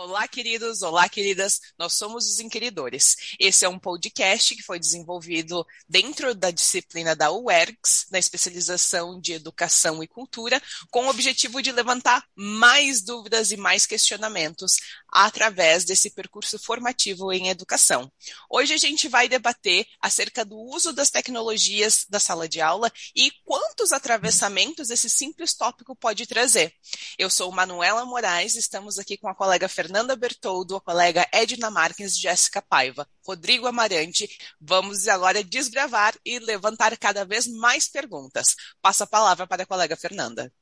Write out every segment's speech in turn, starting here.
Olá, queridos, olá, queridas. Nós somos os Inquiridores. Esse é um podcast que foi desenvolvido dentro da disciplina da UERGS, na especialização de Educação e Cultura, com o objetivo de levantar mais dúvidas e mais questionamentos através desse percurso formativo em educação. Hoje a gente vai debater acerca do uso das tecnologias da sala de aula e quantos atravessamentos esse simples tópico pode trazer. Eu sou Manuela Moraes, estamos aqui com a colega Fernanda Fernanda Bertoldo, a colega Edna Marques e Jéssica Paiva, Rodrigo Amarante. Vamos agora desbravar e levantar cada vez mais perguntas. Passo a palavra para a colega Fernanda.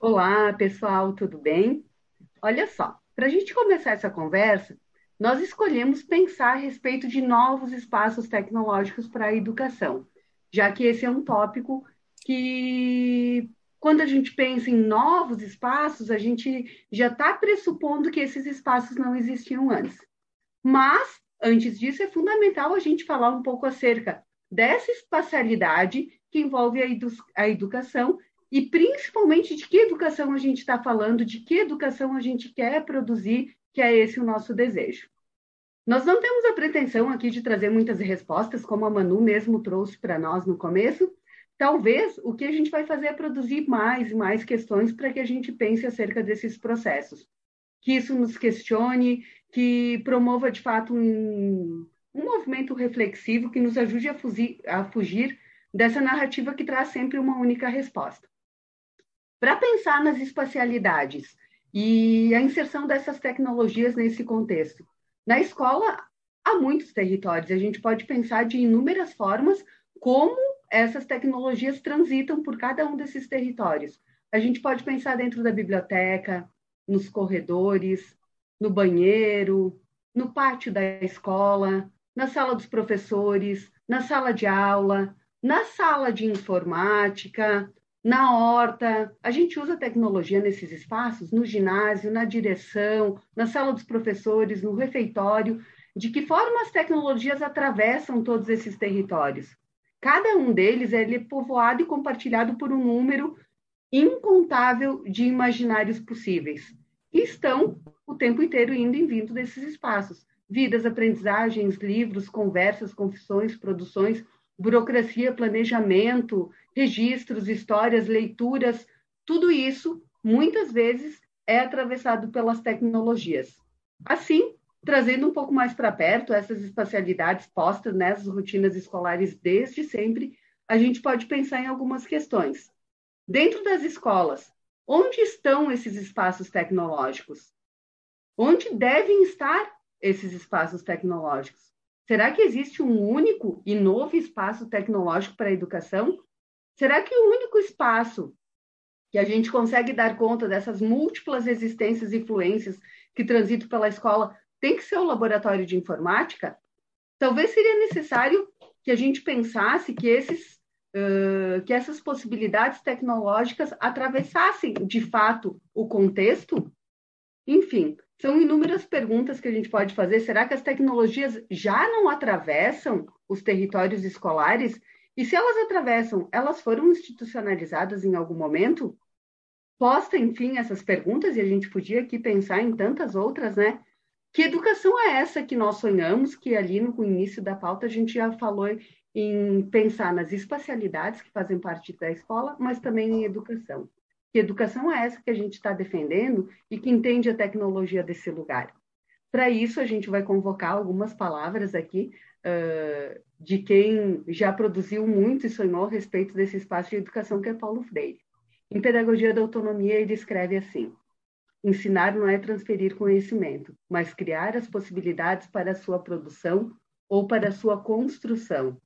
Olá, pessoal, tudo bem? Olha só, para a gente começar essa conversa, nós escolhemos pensar a respeito de novos espaços tecnológicos para a educação, já que esse é um tópico que quando a gente pensa em novos espaços, a gente já está pressupondo que esses espaços não existiam antes. Mas, antes disso, é fundamental a gente falar um pouco acerca dessa espacialidade que envolve a, edu a educação e, principalmente, de que educação a gente está falando, de que educação a gente quer produzir, que é esse o nosso desejo. Nós não temos a pretensão aqui de trazer muitas respostas, como a Manu mesmo trouxe para nós no começo, Talvez o que a gente vai fazer é produzir mais e mais questões para que a gente pense acerca desses processos. Que isso nos questione, que promova de fato um, um movimento reflexivo que nos ajude a fugir, a fugir dessa narrativa que traz sempre uma única resposta. Para pensar nas espacialidades e a inserção dessas tecnologias nesse contexto, na escola há muitos territórios, a gente pode pensar de inúmeras formas como essas tecnologias transitam por cada um desses territórios. A gente pode pensar dentro da biblioteca, nos corredores, no banheiro, no pátio da escola, na sala dos professores, na sala de aula, na sala de informática, na horta. A gente usa tecnologia nesses espaços, no ginásio, na direção, na sala dos professores, no refeitório. De que forma as tecnologias atravessam todos esses territórios? Cada um deles ele é povoado e compartilhado por um número incontável de imaginários possíveis. E estão o tempo inteiro indo e vindo desses espaços. Vidas, aprendizagens, livros, conversas, confissões, produções, burocracia, planejamento, registros, histórias, leituras, tudo isso, muitas vezes, é atravessado pelas tecnologias. Assim, trazendo um pouco mais para perto essas espacialidades postas nessas rotinas escolares desde sempre, a gente pode pensar em algumas questões. Dentro das escolas, onde estão esses espaços tecnológicos? Onde devem estar esses espaços tecnológicos? Será que existe um único e novo espaço tecnológico para a educação? Será que o único espaço que a gente consegue dar conta dessas múltiplas existências e influências que transitam pela escola tem que ser o laboratório de informática, talvez seria necessário que a gente pensasse que esses uh, que essas possibilidades tecnológicas atravessassem de fato o contexto. Enfim, são inúmeras perguntas que a gente pode fazer. Será que as tecnologias já não atravessam os territórios escolares? E se elas atravessam, elas foram institucionalizadas em algum momento? Posta, enfim, essas perguntas, e a gente podia aqui pensar em tantas outras, né? Que educação é essa que nós sonhamos? Que ali no início da pauta a gente já falou em pensar nas espacialidades que fazem parte da escola, mas também em educação. Que educação é essa que a gente está defendendo e que entende a tecnologia desse lugar? Para isso, a gente vai convocar algumas palavras aqui uh, de quem já produziu muito e sonhou a respeito desse espaço de educação, que é Paulo Freire. Em Pedagogia da Autonomia, ele escreve assim: Ensinar não é transferir conhecimento, mas criar as possibilidades para a sua produção ou para a sua construção.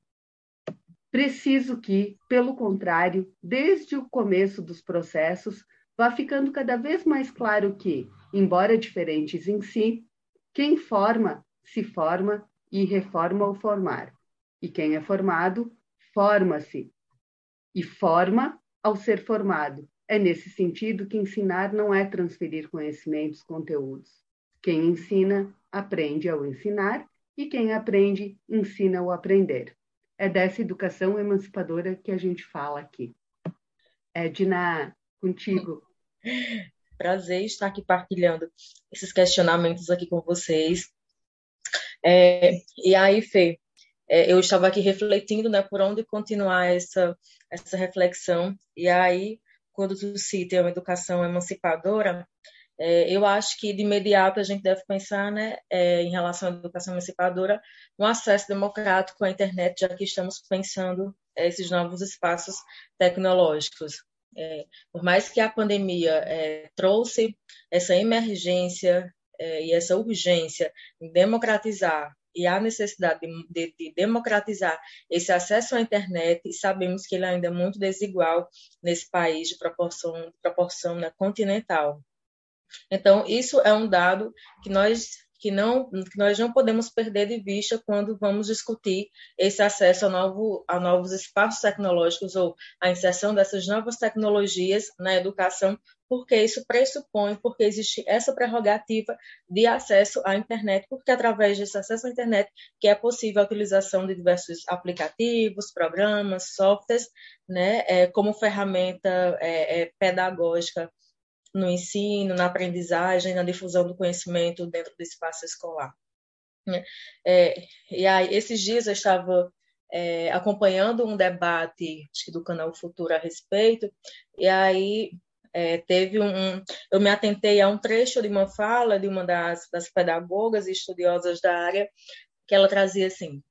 Preciso que, pelo contrário, desde o começo dos processos, vá ficando cada vez mais claro que, embora diferentes em si, quem forma, se forma e reforma ao formar. E quem é formado, forma-se e forma ao ser formado, é nesse sentido que ensinar não é transferir conhecimentos, conteúdos. Quem ensina, aprende ao ensinar, e quem aprende, ensina ao aprender. É dessa educação emancipadora que a gente fala aqui. Edna, contigo. prazer estar aqui partilhando esses questionamentos aqui com vocês. É, e aí, Fê, é, eu estava aqui refletindo, né, por onde continuar essa, essa reflexão. E aí, quando tu cita uma educação emancipadora, é, eu acho que de imediato a gente deve pensar, né, é, em relação à educação emancipadora, no acesso democrático à internet, já que estamos pensando é, esses novos espaços tecnológicos. É, por mais que a pandemia é, trouxe essa emergência é, e essa urgência em democratizar e a necessidade de, de, de, democratizar esse acesso à internet, e sabemos que ele ainda é muito desigual nesse país de proporção, proporção né, continental. Então, isso é um dado que nós que não que nós não podemos perder de vista quando vamos discutir esse acesso a, novo, a novos espaços tecnológicos ou a inserção dessas novas tecnologias na educação, porque isso pressupõe, porque existe essa prerrogativa de acesso à internet, porque através desse acesso à internet que é possível a utilização de diversos aplicativos, programas, softwares, né, é, como ferramenta é, é, pedagógica no ensino, na aprendizagem, na difusão do conhecimento dentro do espaço escolar. Né? É, e aí, esses dias eu estava é, acompanhando um debate do canal Futuro a respeito, e aí é, teve um. Eu me atentei a um trecho de uma fala de uma das, das pedagogas e estudiosas da área, que ela trazia assim.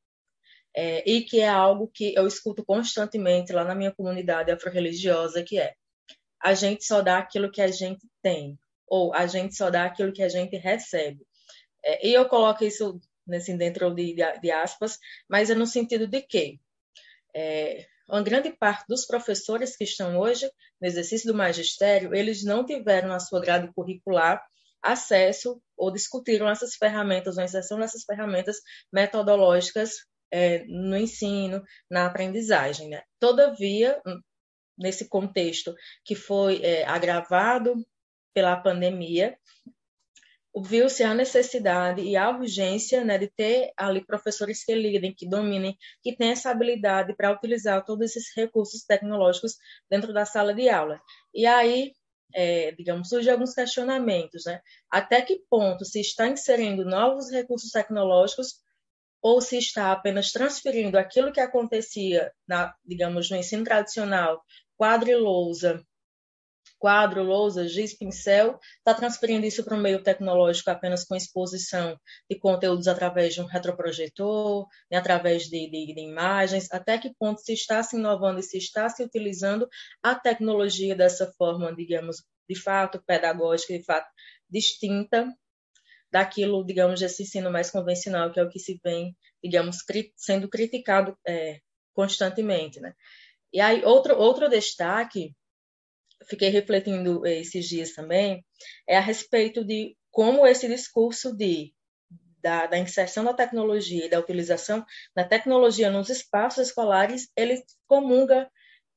É, e que é algo que eu escuto constantemente lá na minha comunidade afro-religiosa, que é a gente só dá aquilo que a gente tem, ou a gente só dá aquilo que a gente recebe. É, e eu coloco isso dentro de, de, de, aspas, mas é no sentido de que é, uma grande parte dos professores que estão hoje no exercício do magistério, eles não tiveram na sua grade curricular acesso ou discutiram essas ferramentas, ou inserção dessas ferramentas metodológicas é, no ensino, na aprendizagem. Né? Todavia, nesse contexto que foi é, agravado pela pandemia, viu-se a necessidade e a urgência né, de ter ali professores que lidem, que dominem, que tenham essa habilidade para utilizar todos esses recursos tecnológicos dentro da sala de aula. E aí, é, digamos, surgem alguns questionamentos, né? Até que ponto se está inserindo novos recursos tecnológicos ou se está apenas transferindo aquilo que acontecia, na, digamos, no ensino tradicional, quadro e lousa, quadro, lousa, giz, pincel, está transferindo isso para o meio tecnológico apenas com exposição de conteúdos através de um retroprojetor, né, através de, de, de, imagens, até que ponto se está se inovando e se está se utilizando a tecnologia dessa forma, digamos, de fato pedagógica, de fato distinta daquilo, digamos, desse ensino mais convencional, que é o que se vem, digamos, sendo criticado é, constantemente, né? E aí, outro, outro destaque, fiquei refletindo é, esses dias também, é a respeito de como esse discurso de da, da, inserção da tecnologia e da utilização da tecnologia nos espaços escolares, ele comunga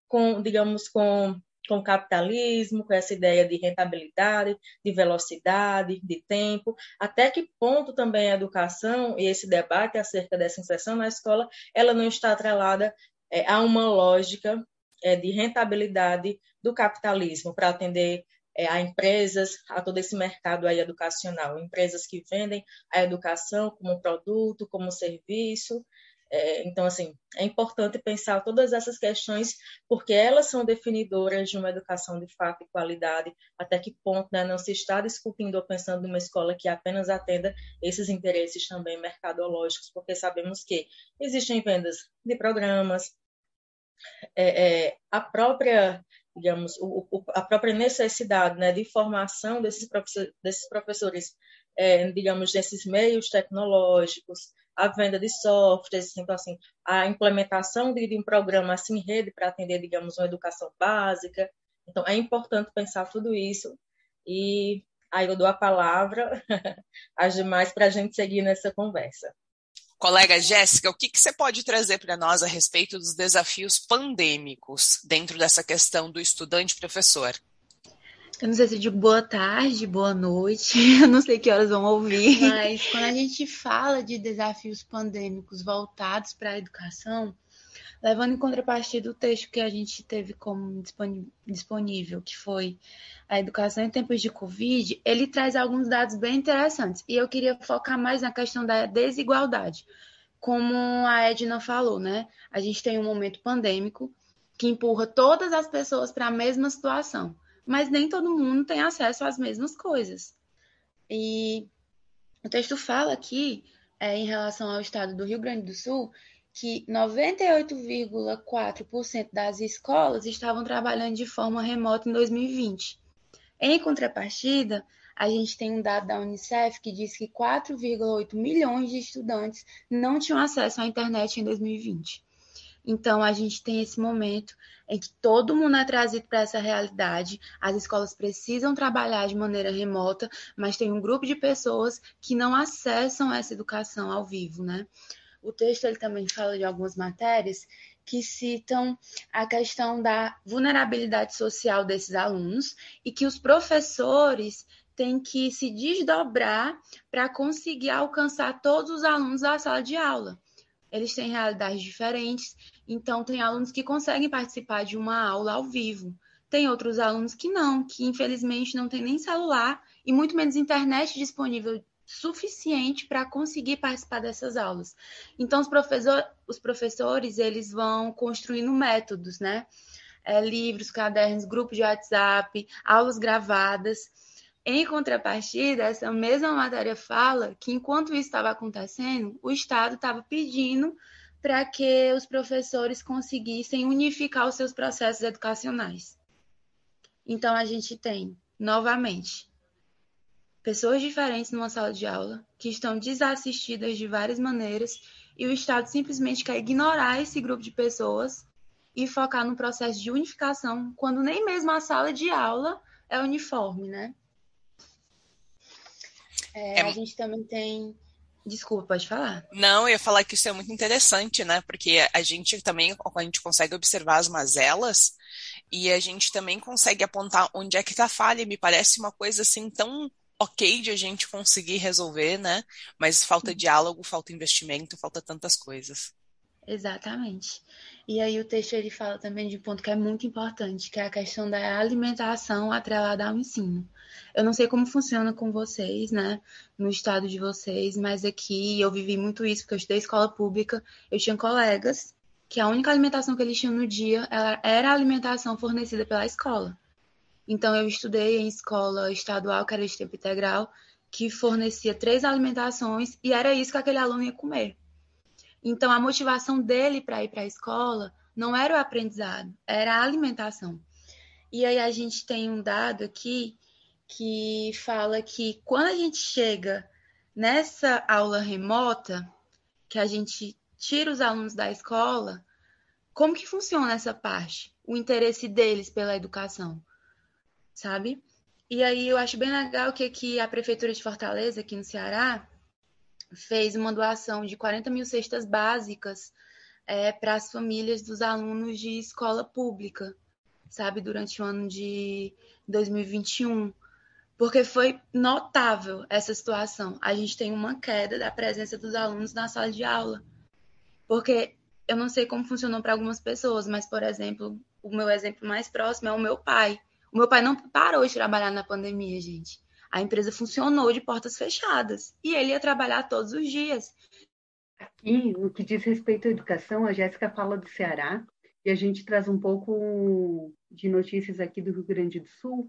com, digamos, com com o capitalismo, com essa ideia de rentabilidade, de velocidade, de tempo, até que ponto também a educação e esse debate acerca dessa inserção na escola, ela não está atrelada é, a uma lógica é, de rentabilidade do capitalismo para atender é, a empresas, a todo esse mercado aí educacional, empresas que vendem a educação como produto, como serviço, é, então, assim, é importante pensar todas essas questões, porque elas são definidoras de uma educação de fato e qualidade, até que ponto né, não se está discutindo ou pensando numa escola que apenas atenda esses interesses também mercadológicos, porque sabemos que existem vendas de programas, é, é, a própria digamos, o, o, a própria necessidade né, de formação desses, professores, desses professores é, digamos, nesses meios tecnológicos, a venda de softwares, então, assim, a implementação de, de um programa assim rede para atender, digamos, uma educação básica. Então, é importante pensar tudo isso e aí eu dou a palavra às demais para a gente seguir nessa conversa. Colega Jéssica, o que, que você pode trazer para nós a respeito dos desafios pandêmicos dentro dessa questão do estudante-professor? Eu não sei se eu digo boa tarde, boa noite, eu não sei que horas vão ouvir. Mas quando a gente fala de desafios pandêmicos voltados para a educação, levando em contrapartida o texto que a gente teve como disponível, que foi a educação em tempos de Covid, ele traz alguns dados bem interessantes. E eu queria focar mais na questão da desigualdade. Como a Edna falou, né? A gente tem um momento pandêmico que empurra todas as pessoas para a mesma situação, mas nem todo mundo tem acesso às mesmas coisas. E o texto fala aqui, é, em relação ao estado do Rio Grande do Sul, que 98,4% das escolas estavam trabalhando de forma remota em 2020. Em contrapartida, a gente tem um dado da Unicef que diz que 4,8 milhões de estudantes não tinham acesso à internet em 2020. Então, a gente tem esse momento em que todo mundo é trazido para essa realidade, as escolas precisam trabalhar de maneira remota, mas tem um grupo de pessoas que não acessam essa educação ao vivo, né? O texto ele também fala de algumas matérias que citam a questão da vulnerabilidade social desses alunos e que os professores têm que se desdobrar para conseguir alcançar todos os alunos da sala de aula. Eles têm realidades diferentes, então tem alunos que conseguem participar de uma aula ao vivo. Tem outros alunos que não, que infelizmente não tem nem celular e muito menos internet disponível suficiente para conseguir participar dessas aulas. Então, os, professor, os professores, eles vão construindo métodos, né? É, livros, cadernos, grupos de WhatsApp, aulas gravadas. Em contrapartida, essa mesma matéria fala que enquanto isso estava acontecendo, o Estado estava pedindo para que os professores conseguissem unificar os seus processos educacionais. Então, a gente tem, novamente, pessoas diferentes numa sala de aula, que estão desassistidas de várias maneiras, e o Estado simplesmente quer ignorar esse grupo de pessoas e focar no processo de unificação, quando nem mesmo a sala de aula é uniforme, né? É, é... A gente também tem. Desculpa, pode falar. Não, eu ia falar que isso é muito interessante, né? Porque a gente também, a gente consegue observar as mazelas e a gente também consegue apontar onde é que está a falha. Me parece uma coisa assim tão ok de a gente conseguir resolver, né? Mas falta diálogo, falta investimento, falta tantas coisas. Exatamente. E aí o texto ele fala também de um ponto que é muito importante, que é a questão da alimentação atrelada ao ensino. Eu não sei como funciona com vocês, né, no estado de vocês, mas aqui eu vivi muito isso, porque eu estudei escola pública, eu tinha colegas que a única alimentação que eles tinham no dia era a alimentação fornecida pela escola. Então, eu estudei em escola estadual, que era de tempo integral, que fornecia três alimentações e era isso que aquele aluno ia comer. Então, a motivação dele para ir para a escola não era o aprendizado, era a alimentação. E aí a gente tem um dado aqui que fala que quando a gente chega nessa aula remota, que a gente tira os alunos da escola, como que funciona essa parte? O interesse deles pela educação sabe? E aí eu acho bem legal que aqui a Prefeitura de Fortaleza, aqui no Ceará, fez uma doação de 40 mil cestas básicas é, para as famílias dos alunos de escola pública, sabe, durante o ano de 2021. Porque foi notável essa situação. A gente tem uma queda da presença dos alunos na sala de aula. Porque eu não sei como funcionou para algumas pessoas, mas, por exemplo, o meu exemplo mais próximo é o meu pai meu pai não parou de trabalhar na pandemia, gente. A empresa funcionou de portas fechadas e ele ia trabalhar todos os dias. Aqui, no que diz respeito à educação, a Jéssica fala do Ceará e a gente traz um pouco de notícias aqui do Rio Grande do Sul.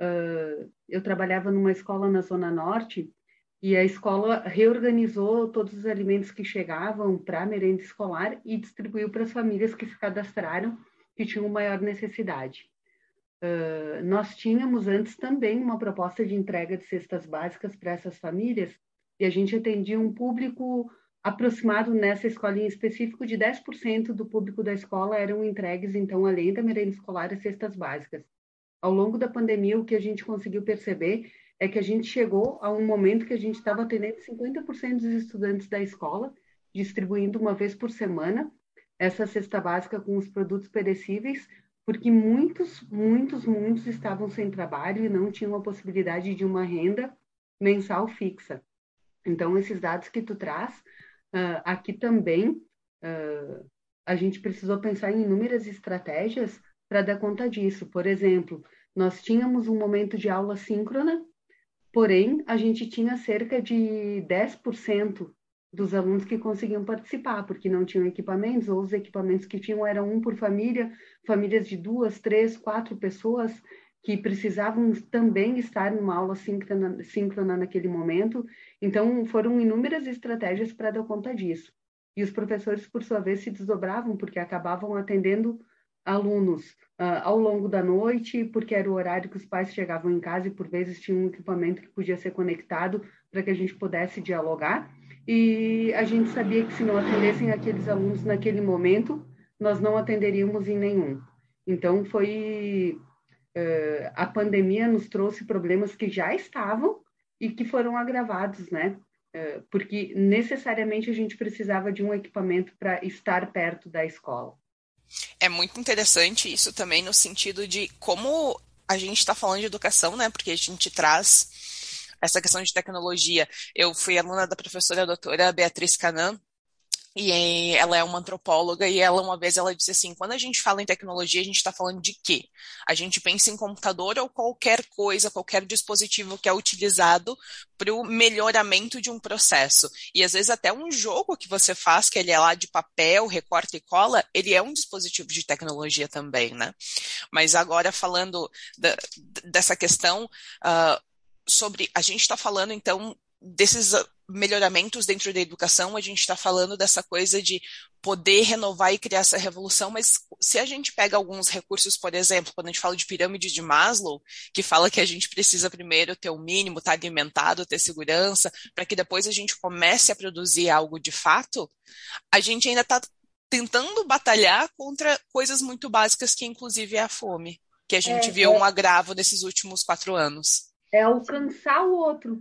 Uh, eu trabalhava numa escola na Zona Norte e a escola reorganizou todos os alimentos que chegavam para a merenda escolar e distribuiu para as famílias que se cadastraram que tinham maior necessidade nós tínhamos antes também uma proposta de entrega de cestas básicas para essas famílias e a gente atendia um público aproximado nessa escolinha específico de 10% do público da escola eram entregues, então, além da merenda escolar, as cestas básicas. Ao longo da pandemia, o que a gente conseguiu perceber é que a gente chegou a um momento que a gente estava atendendo 50% dos estudantes da escola, distribuindo uma vez por semana essa cesta básica com os produtos perecíveis, porque muitos, muitos, muitos estavam sem trabalho e não tinham a possibilidade de uma renda mensal fixa. Então, esses dados que tu traz, uh, aqui também, uh, a gente precisou pensar em inúmeras estratégias para dar conta disso. Por exemplo, nós tínhamos um momento de aula síncrona, porém, a gente tinha cerca de 10% dos alunos que conseguiam participar, porque não tinham equipamentos, ou os equipamentos que tinham eram um por família, famílias de duas, três, quatro pessoas que precisavam também estar numa aula síncrona, síncrona naquele momento. Então, foram inúmeras estratégias para dar conta disso. E os professores, por sua vez, se desdobravam, porque acabavam atendendo alunos uh, ao longo da noite, porque era o horário que os pais chegavam em casa e, por vezes, tinha um equipamento que podia ser conectado para que a gente pudesse dialogar e a gente sabia que se não atendessem aqueles alunos naquele momento, nós não atenderíamos em nenhum. Então, foi. Uh, a pandemia nos trouxe problemas que já estavam e que foram agravados, né? Uh, porque necessariamente a gente precisava de um equipamento para estar perto da escola. É muito interessante isso também no sentido de como a gente está falando de educação, né? Porque a gente traz essa questão de tecnologia. Eu fui aluna da professora doutora Beatriz Canan, e ela é uma antropóloga e ela uma vez ela disse assim, quando a gente fala em tecnologia, a gente está falando de quê? A gente pensa em computador ou qualquer coisa, qualquer dispositivo que é utilizado para o melhoramento de um processo. E às vezes até um jogo que você faz, que ele é lá de papel, recorta e cola, ele é um dispositivo de tecnologia também, né? Mas agora falando da, dessa questão, uh, sobre. A gente está falando, então, desses melhoramentos dentro da educação, a gente está falando dessa coisa de poder renovar e criar essa revolução, mas se a gente pega alguns recursos, por exemplo, quando a gente fala de pirâmide de Maslow, que fala que a gente precisa primeiro ter o mínimo, estar tá alimentado, ter segurança, para que depois a gente comece a produzir algo de fato, a gente ainda está tentando batalhar contra coisas muito básicas, que inclusive é a fome, que a gente é, viu é... um agravo nesses últimos quatro anos é alcançar o outro.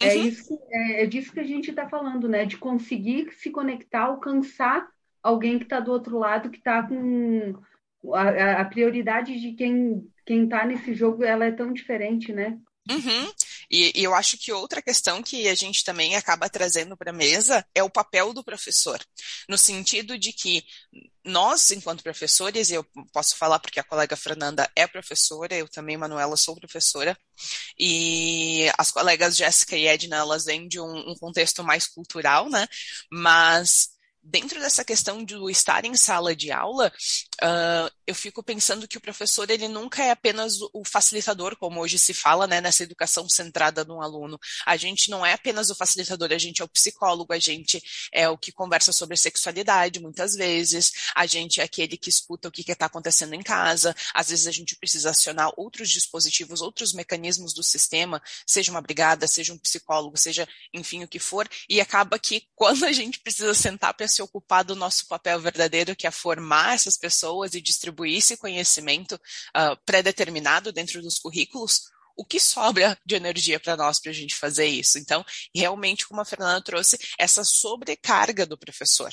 É uhum. Isso, é, é disso que a gente está falando, né? De conseguir se conectar, alcançar alguém que está do outro lado, que está com a, a, prioridade de quem quem está nesse jogo, ela é tão diferente, né? Uhum. E, e, eu acho que outra questão que a gente também acaba trazendo para a mesa é o papel do professor, no sentido de que nós, enquanto professores, e eu posso falar porque a colega Fernanda é professora, eu também, Manuela, sou professora, e as colegas Jéssica e Edna, elas vêm de um, um contexto mais cultural, né? Mas dentro dessa questão de estar em sala de aula, uh, eu fico pensando que o professor ele nunca é apenas o facilitador, como hoje se fala, né, nessa educação centrada no aluno. A gente não é apenas o facilitador, a gente é o psicólogo, a gente é o que conversa sobre sexualidade, muitas vezes, a gente é aquele que escuta o que está acontecendo em casa, às vezes a gente precisa acionar outros dispositivos, outros mecanismos do sistema, seja uma brigada, seja um psicólogo, seja, enfim, o que for, e acaba que quando a gente precisa sentar para se ocupar do nosso papel verdadeiro, que é formar essas pessoas e distribuir esse conhecimento uh, pré-determinado dentro dos currículos, o que sobra de energia para nós para a gente fazer isso? Então, realmente, como a Fernanda trouxe, essa sobrecarga do professor.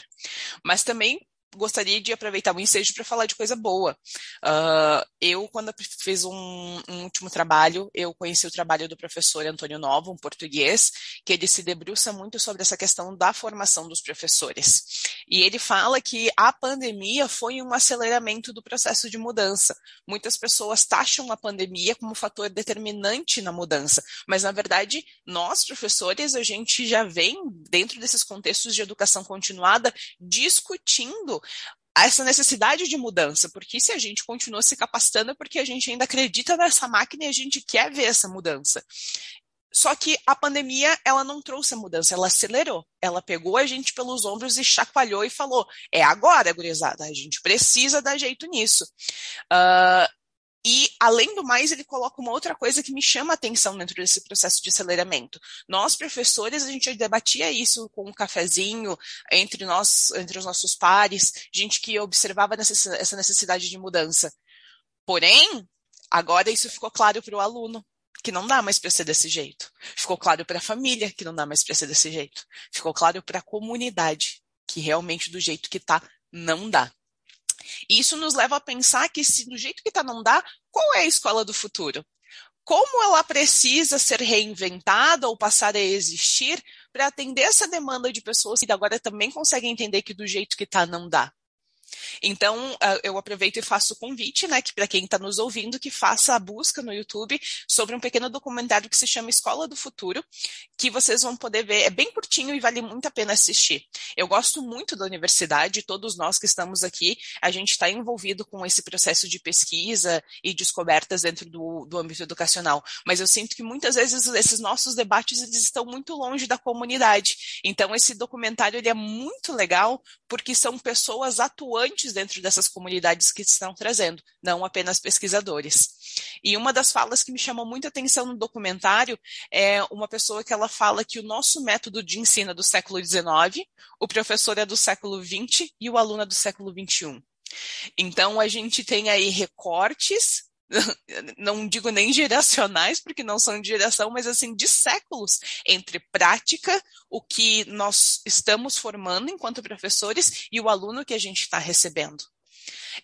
Mas também gostaria de aproveitar o ensejo para falar de coisa boa. Uh, eu, quando fiz um, um, último trabalho, eu conheci o trabalho do professor Antônio Novo, um português, que ele se debruça muito sobre essa questão da formação dos professores. E ele fala que a pandemia foi um aceleramento do processo de mudança. Muitas pessoas taxam a pandemia como fator determinante na mudança, mas na verdade, nós professores, a gente já vem dentro desses contextos de educação continuada discutindo essa necessidade de mudança, porque se a gente continua se capacitando é porque a gente ainda acredita nessa máquina e a gente quer ver essa mudança. Só que a pandemia, ela não trouxe a mudança, ela acelerou. Ela pegou a gente pelos ombros e chacoalhou e falou: é agora, gurizada, a gente precisa dar jeito nisso. Uh, e, além do mais, ele coloca uma outra coisa que me chama a atenção dentro desse processo de aceleramento. Nós, professores, a gente debatia isso com um cafezinho entre nós, entre os nossos pares, gente que observava essa necessidade de mudança. Porém, agora isso ficou claro para o aluno, que não dá mais para ser desse jeito. Ficou claro para a família, que não dá mais para ser desse jeito. Ficou claro para a comunidade, que realmente do jeito que está, não dá. E isso nos leva a pensar que se do jeito que está não dá, qual é a escola do futuro? Como ela precisa ser reinventada ou passar a existir para atender essa demanda de pessoas que agora também conseguem entender que do jeito que está não dá? Então, eu aproveito e faço o convite, né, que para quem está nos ouvindo, que faça a busca no YouTube sobre um pequeno documentário que se chama Escola do Futuro, que vocês vão poder ver. É bem curtinho e vale muito a pena assistir. Eu gosto muito da universidade, todos nós que estamos aqui, a gente está envolvido com esse processo de pesquisa e descobertas dentro do, do âmbito educacional, mas eu sinto que muitas vezes esses nossos debates eles estão muito longe da comunidade. Então, esse documentário ele é muito legal porque são pessoas atuantes dentro dessas comunidades que estão trazendo, não apenas pesquisadores. E uma das falas que me chamou muita atenção no documentário é uma pessoa que ela fala que o nosso método de ensino é do século XIX, o professor é do século XX e o aluno é do século XXI. Então, a gente tem aí recortes não digo nem geracionais, porque não são de geração, mas assim, de séculos entre prática, o que nós estamos formando enquanto professores e o aluno que a gente está recebendo.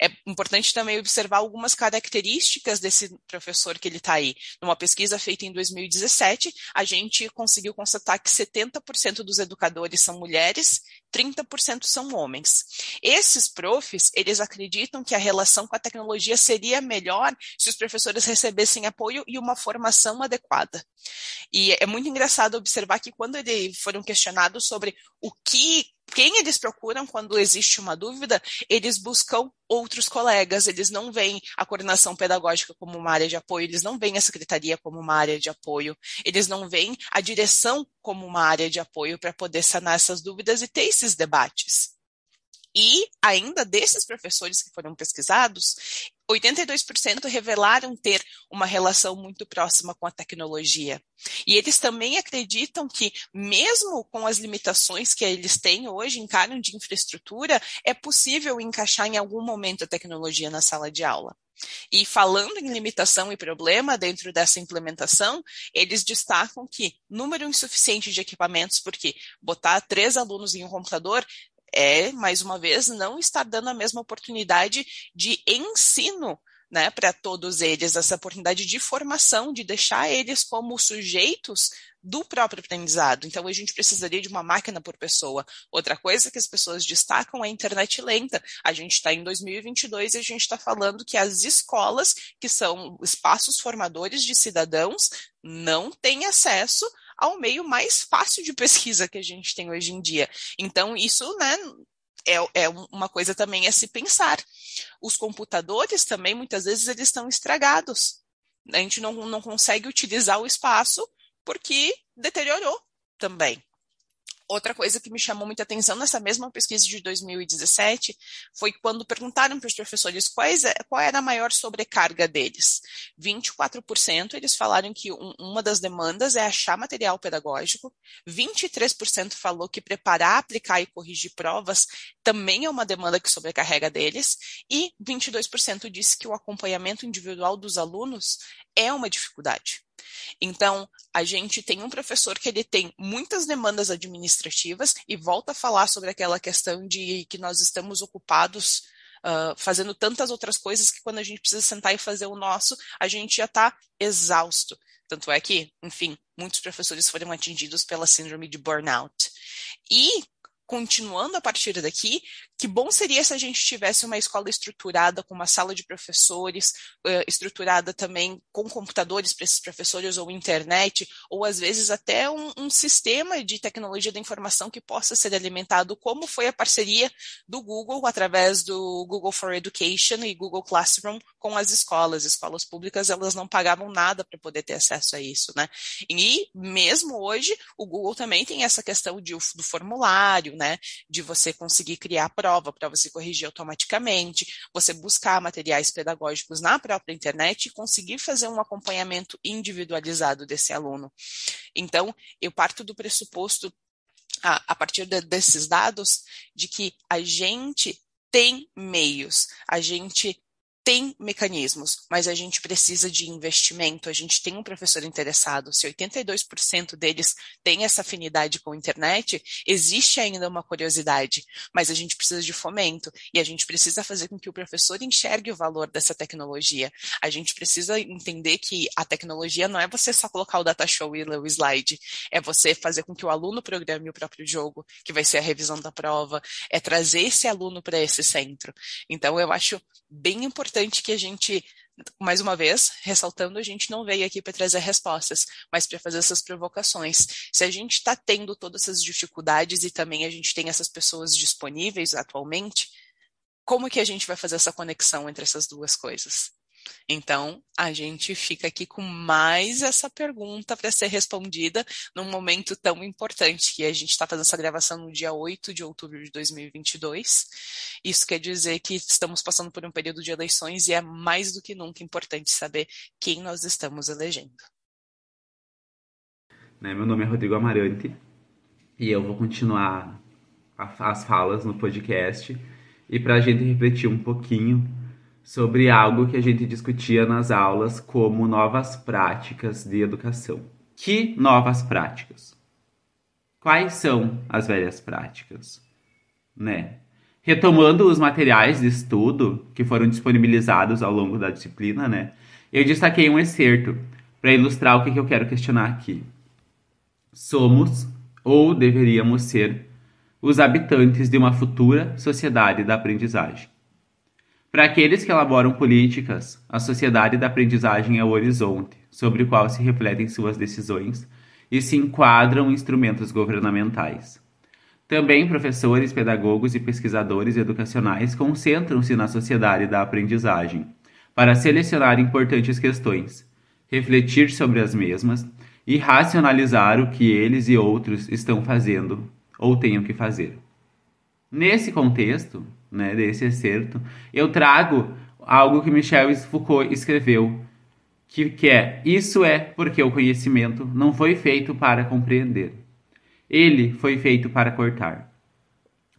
É importante também observar algumas características desse professor que ele está aí. Numa pesquisa feita em 2017, a gente conseguiu constatar que 70% dos educadores são mulheres, 30% são homens. Esses profs, eles acreditam que a relação com a tecnologia seria melhor se os professores recebessem apoio e uma formação adequada. E é muito engraçado observar que quando eles foram questionados sobre o que quem eles procuram quando existe uma dúvida, eles buscam outros colegas, eles não veem a coordenação pedagógica como uma área de apoio, eles não veem a secretaria como uma área de apoio, eles não veem a direção como uma área de apoio para poder sanar essas dúvidas e ter esses debates. E ainda desses professores que foram pesquisados, 82% revelaram ter uma relação muito próxima com a tecnologia. E eles também acreditam que, mesmo com as limitações que eles têm hoje, encaram de infraestrutura, é possível encaixar em algum momento a tecnologia na sala de aula. E falando em limitação e problema dentro dessa implementação, eles destacam que número insuficiente de equipamentos, porque botar três alunos em um computador é, mais uma vez, não estar dando a mesma oportunidade de ensino né, para todos eles, essa oportunidade de formação, de deixar eles como sujeitos do próprio aprendizado. Então, a gente precisaria de uma máquina por pessoa. Outra coisa que as pessoas destacam é a internet lenta. A gente está em 2022 e a gente está falando que as escolas, que são espaços formadores de cidadãos, não têm acesso ao meio mais fácil de pesquisa que a gente tem hoje em dia. Então, isso, né, é, é, uma coisa também a se pensar. Os computadores também, muitas vezes, eles estão estragados. A gente não, não consegue utilizar o espaço porque deteriorou também. Outra coisa que me chamou muita atenção nessa mesma pesquisa de 2017 foi quando perguntaram para os professores quais, é, qual era a maior sobrecarga deles. 24% eles falaram que um, uma das demandas é achar material pedagógico, 23% falou que preparar, aplicar e corrigir provas também é uma demanda que sobrecarrega deles, e 22% disse que o acompanhamento individual dos alunos é uma dificuldade. Então, a gente tem um professor que ele tem muitas demandas administrativas e volta a falar sobre aquela questão de que nós estamos ocupados uh, fazendo tantas outras coisas que quando a gente precisa sentar e fazer o nosso, a gente já está exausto. Tanto é que, enfim, muitos professores foram atingidos pela síndrome de burnout. E continuando a partir daqui, que bom seria se a gente tivesse uma escola estruturada com uma sala de professores, uh, estruturada também com computadores para esses professores ou internet, ou às vezes até um, um, sistema de tecnologia da informação que possa ser alimentado, como foi a parceria do Google através do Google for Education e Google Classroom com as escolas. Escolas públicas elas não pagavam nada para poder ter acesso a isso, né? E mesmo hoje o Google também tem essa questão de, do formulário, né? De você conseguir criar prova para você corrigir automaticamente, você buscar materiais pedagógicos na própria internet e conseguir fazer um acompanhamento individualizado desse aluno. Então, eu parto do pressuposto a, a partir de, desses dados de que a gente tem meios, a gente tem mecanismos, mas a gente precisa de investimento. A gente tem um professor interessado. Se 82% deles têm essa afinidade com a internet, existe ainda uma curiosidade, mas a gente precisa de fomento e a gente precisa fazer com que o professor enxergue o valor dessa tecnologia. A gente precisa entender que a tecnologia não é você só colocar o data show e o slide, é você fazer com que o aluno programe o próprio jogo, que vai ser a revisão da prova, é trazer esse aluno para esse centro. Então, eu acho bem importante que a gente mais uma vez, ressaltando, a gente não veio aqui para trazer respostas, mas para fazer essas provocações. Se a gente está tendo todas essas dificuldades e também a gente tem essas pessoas disponíveis atualmente, como que a gente vai fazer essa conexão entre essas duas coisas? Então, a gente fica aqui com mais essa pergunta para ser respondida num momento tão importante que a gente está fazendo essa gravação no dia 8 de outubro de 2022. Isso quer dizer que estamos passando por um período de eleições e é mais do que nunca importante saber quem nós estamos elegendo. Né, meu nome é Rodrigo Amarante e eu vou continuar as falas no podcast e para a gente refletir um pouquinho sobre algo que a gente discutia nas aulas como novas práticas de educação. Que novas práticas? Quais são as velhas práticas? Né? Retomando os materiais de estudo que foram disponibilizados ao longo da disciplina, né? Eu destaquei um excerto para ilustrar o que, que eu quero questionar aqui. Somos, ou deveríamos ser, os habitantes de uma futura sociedade da aprendizagem. Para aqueles que elaboram políticas, a sociedade da aprendizagem é o horizonte sobre o qual se refletem suas decisões e se enquadram instrumentos governamentais. Também professores, pedagogos e pesquisadores educacionais concentram-se na sociedade da aprendizagem para selecionar importantes questões, refletir sobre as mesmas e racionalizar o que eles e outros estão fazendo ou tenham que fazer. Nesse contexto, né, desse excerto, eu trago algo que Michel Foucault escreveu, que, que é: Isso é porque o conhecimento não foi feito para compreender. Ele foi feito para cortar.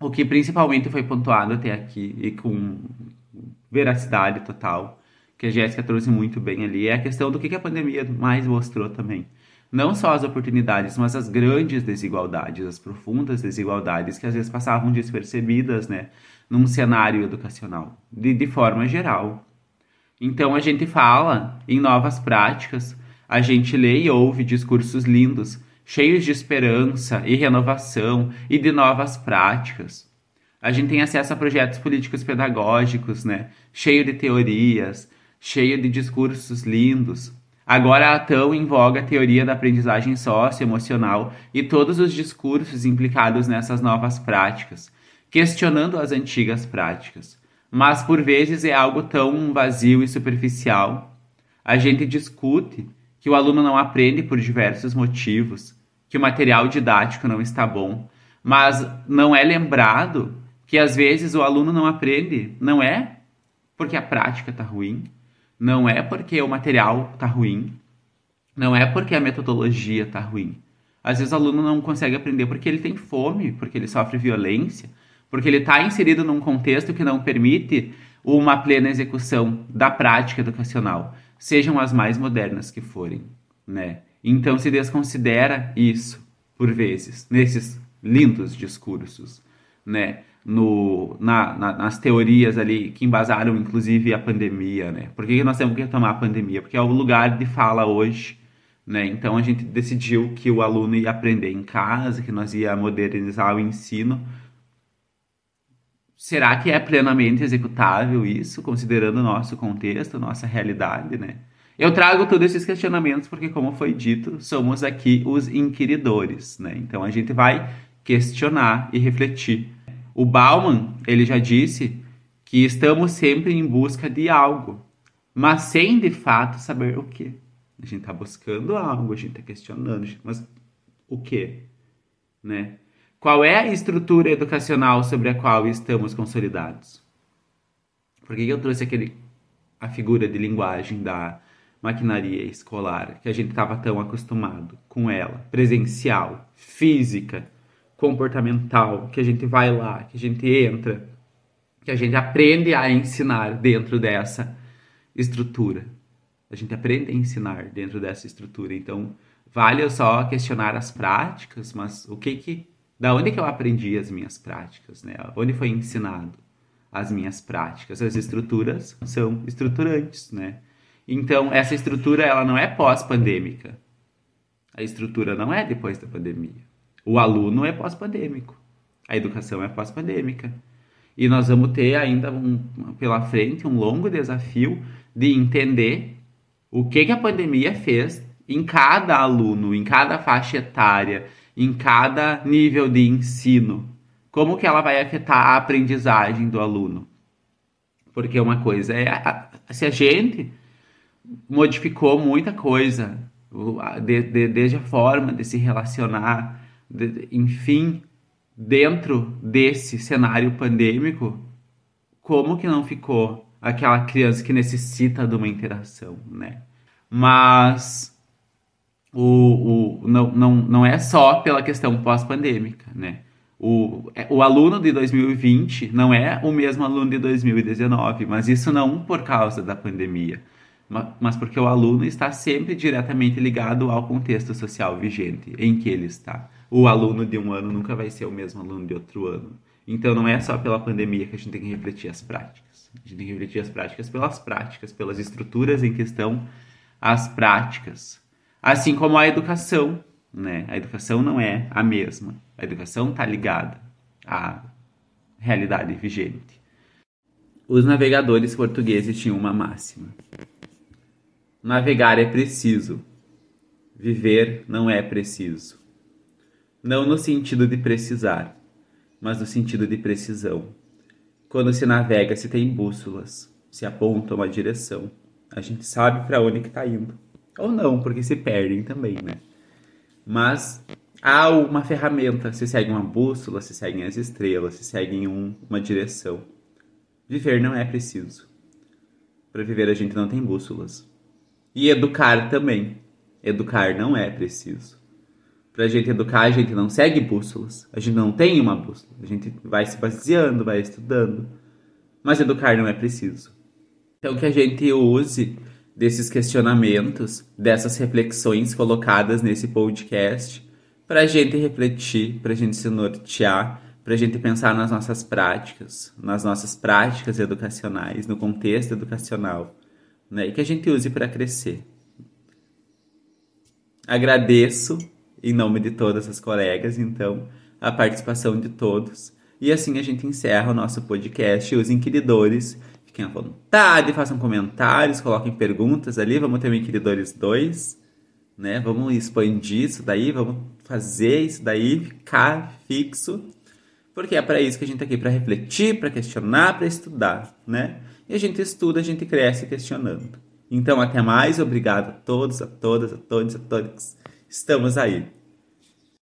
O que principalmente foi pontuado até aqui e com veracidade total, que a Jéssica trouxe muito bem ali, é a questão do que a pandemia mais mostrou também não só as oportunidades, mas as grandes desigualdades, as profundas desigualdades que às vezes passavam despercebidas, né, num cenário educacional, de, de forma geral. Então a gente fala em novas práticas, a gente lê e ouve discursos lindos, cheios de esperança e renovação e de novas práticas. A gente tem acesso a projetos políticos pedagógicos, né, cheio de teorias, cheio de discursos lindos. Agora a tão em voga a teoria da aprendizagem socioemocional e todos os discursos implicados nessas novas práticas, questionando as antigas práticas. Mas por vezes é algo tão vazio e superficial. A gente discute que o aluno não aprende por diversos motivos, que o material didático não está bom, mas não é lembrado que às vezes o aluno não aprende, não é porque a prática está ruim, não é porque o material está ruim, não é porque a metodologia está ruim. Às vezes o aluno não consegue aprender porque ele tem fome, porque ele sofre violência, porque ele está inserido num contexto que não permite uma plena execução da prática educacional, sejam as mais modernas que forem, né? Então se desconsidera isso por vezes nesses lindos discursos, né? no, na, na, nas teorias ali que embasaram inclusive a pandemia, né? Por que nós temos que retomar a pandemia? Porque é o lugar de fala hoje, né? Então a gente decidiu que o aluno ia aprender em casa, que nós ia modernizar o ensino. Será que é plenamente executável isso, considerando o nosso contexto, nossa realidade, né? Eu trago todos esses questionamentos porque, como foi dito, somos aqui os inquiridores, né? Então a gente vai questionar e refletir o Bauman, ele já disse que estamos sempre em busca de algo, mas sem de fato saber o que. A gente está buscando algo, a gente está questionando, mas o que? Né? Qual é a estrutura educacional sobre a qual estamos consolidados? Por que eu trouxe aquele, a figura de linguagem da maquinaria escolar, que a gente estava tão acostumado com ela, presencial, física, comportamental, que a gente vai lá, que a gente entra, que a gente aprende a ensinar dentro dessa estrutura. A gente aprende a ensinar dentro dessa estrutura. Então, vale só questionar as práticas, mas o que que da onde que eu aprendi as minhas práticas, né? Onde foi ensinado as minhas práticas? As estruturas são estruturantes, né? Então, essa estrutura ela não é pós-pandêmica. A estrutura não é depois da pandemia. O aluno é pós-pandêmico. A educação é pós-pandêmica. E nós vamos ter ainda um, pela frente um longo desafio de entender o que, que a pandemia fez em cada aluno, em cada faixa etária, em cada nível de ensino. Como que ela vai afetar a aprendizagem do aluno? Porque uma coisa é se a gente modificou muita coisa, de, de, desde a forma de se relacionar, de, enfim, dentro desse cenário pandêmico, como que não ficou aquela criança que necessita de uma interação, né? Mas o, o, não, não, não é só pela questão pós-pandêmica, né? O, é, o aluno de 2020 não é o mesmo aluno de 2019, mas isso não por causa da pandemia, mas porque o aluno está sempre diretamente ligado ao contexto social vigente em que ele está. O aluno de um ano nunca vai ser o mesmo aluno de outro ano. Então não é só pela pandemia que a gente tem que refletir as práticas. A gente tem que refletir as práticas pelas práticas, pelas estruturas em que estão as práticas. Assim como a educação, né? A educação não é a mesma. A educação está ligada à realidade vigente. Os navegadores portugueses tinham uma máxima: Navegar é preciso, viver não é preciso. Não no sentido de precisar, mas no sentido de precisão. Quando se navega, se tem bússolas, se aponta uma direção. A gente sabe para onde está indo. Ou não, porque se perdem também, né? Mas há uma ferramenta, se segue uma bússola, se seguem as estrelas, se seguem um, uma direção. Viver não é preciso. Para viver a gente não tem bússolas. E educar também. Educar não é preciso. Para a gente educar, a gente não segue bússolas. A gente não tem uma bússola. A gente vai se baseando, vai estudando. Mas educar não é preciso. Então, que a gente use desses questionamentos, dessas reflexões colocadas nesse podcast, para a gente refletir, para a gente se nortear, para a gente pensar nas nossas práticas, nas nossas práticas educacionais, no contexto educacional, né? e que a gente use para crescer. Agradeço, em nome de todas as colegas, então, a participação de todos. E assim a gente encerra o nosso podcast, os inquiridores Fiquem à vontade, façam comentários, coloquem perguntas ali. Vamos ter o Inquiridores 2, né? Vamos expandir isso daí, vamos fazer isso daí ficar fixo. Porque é para isso que a gente tá aqui, para refletir, para questionar, para estudar, né? E a gente estuda, a gente cresce questionando. Então, até mais. Obrigado a todos, a todas, a todos, a todos. Estamos aí.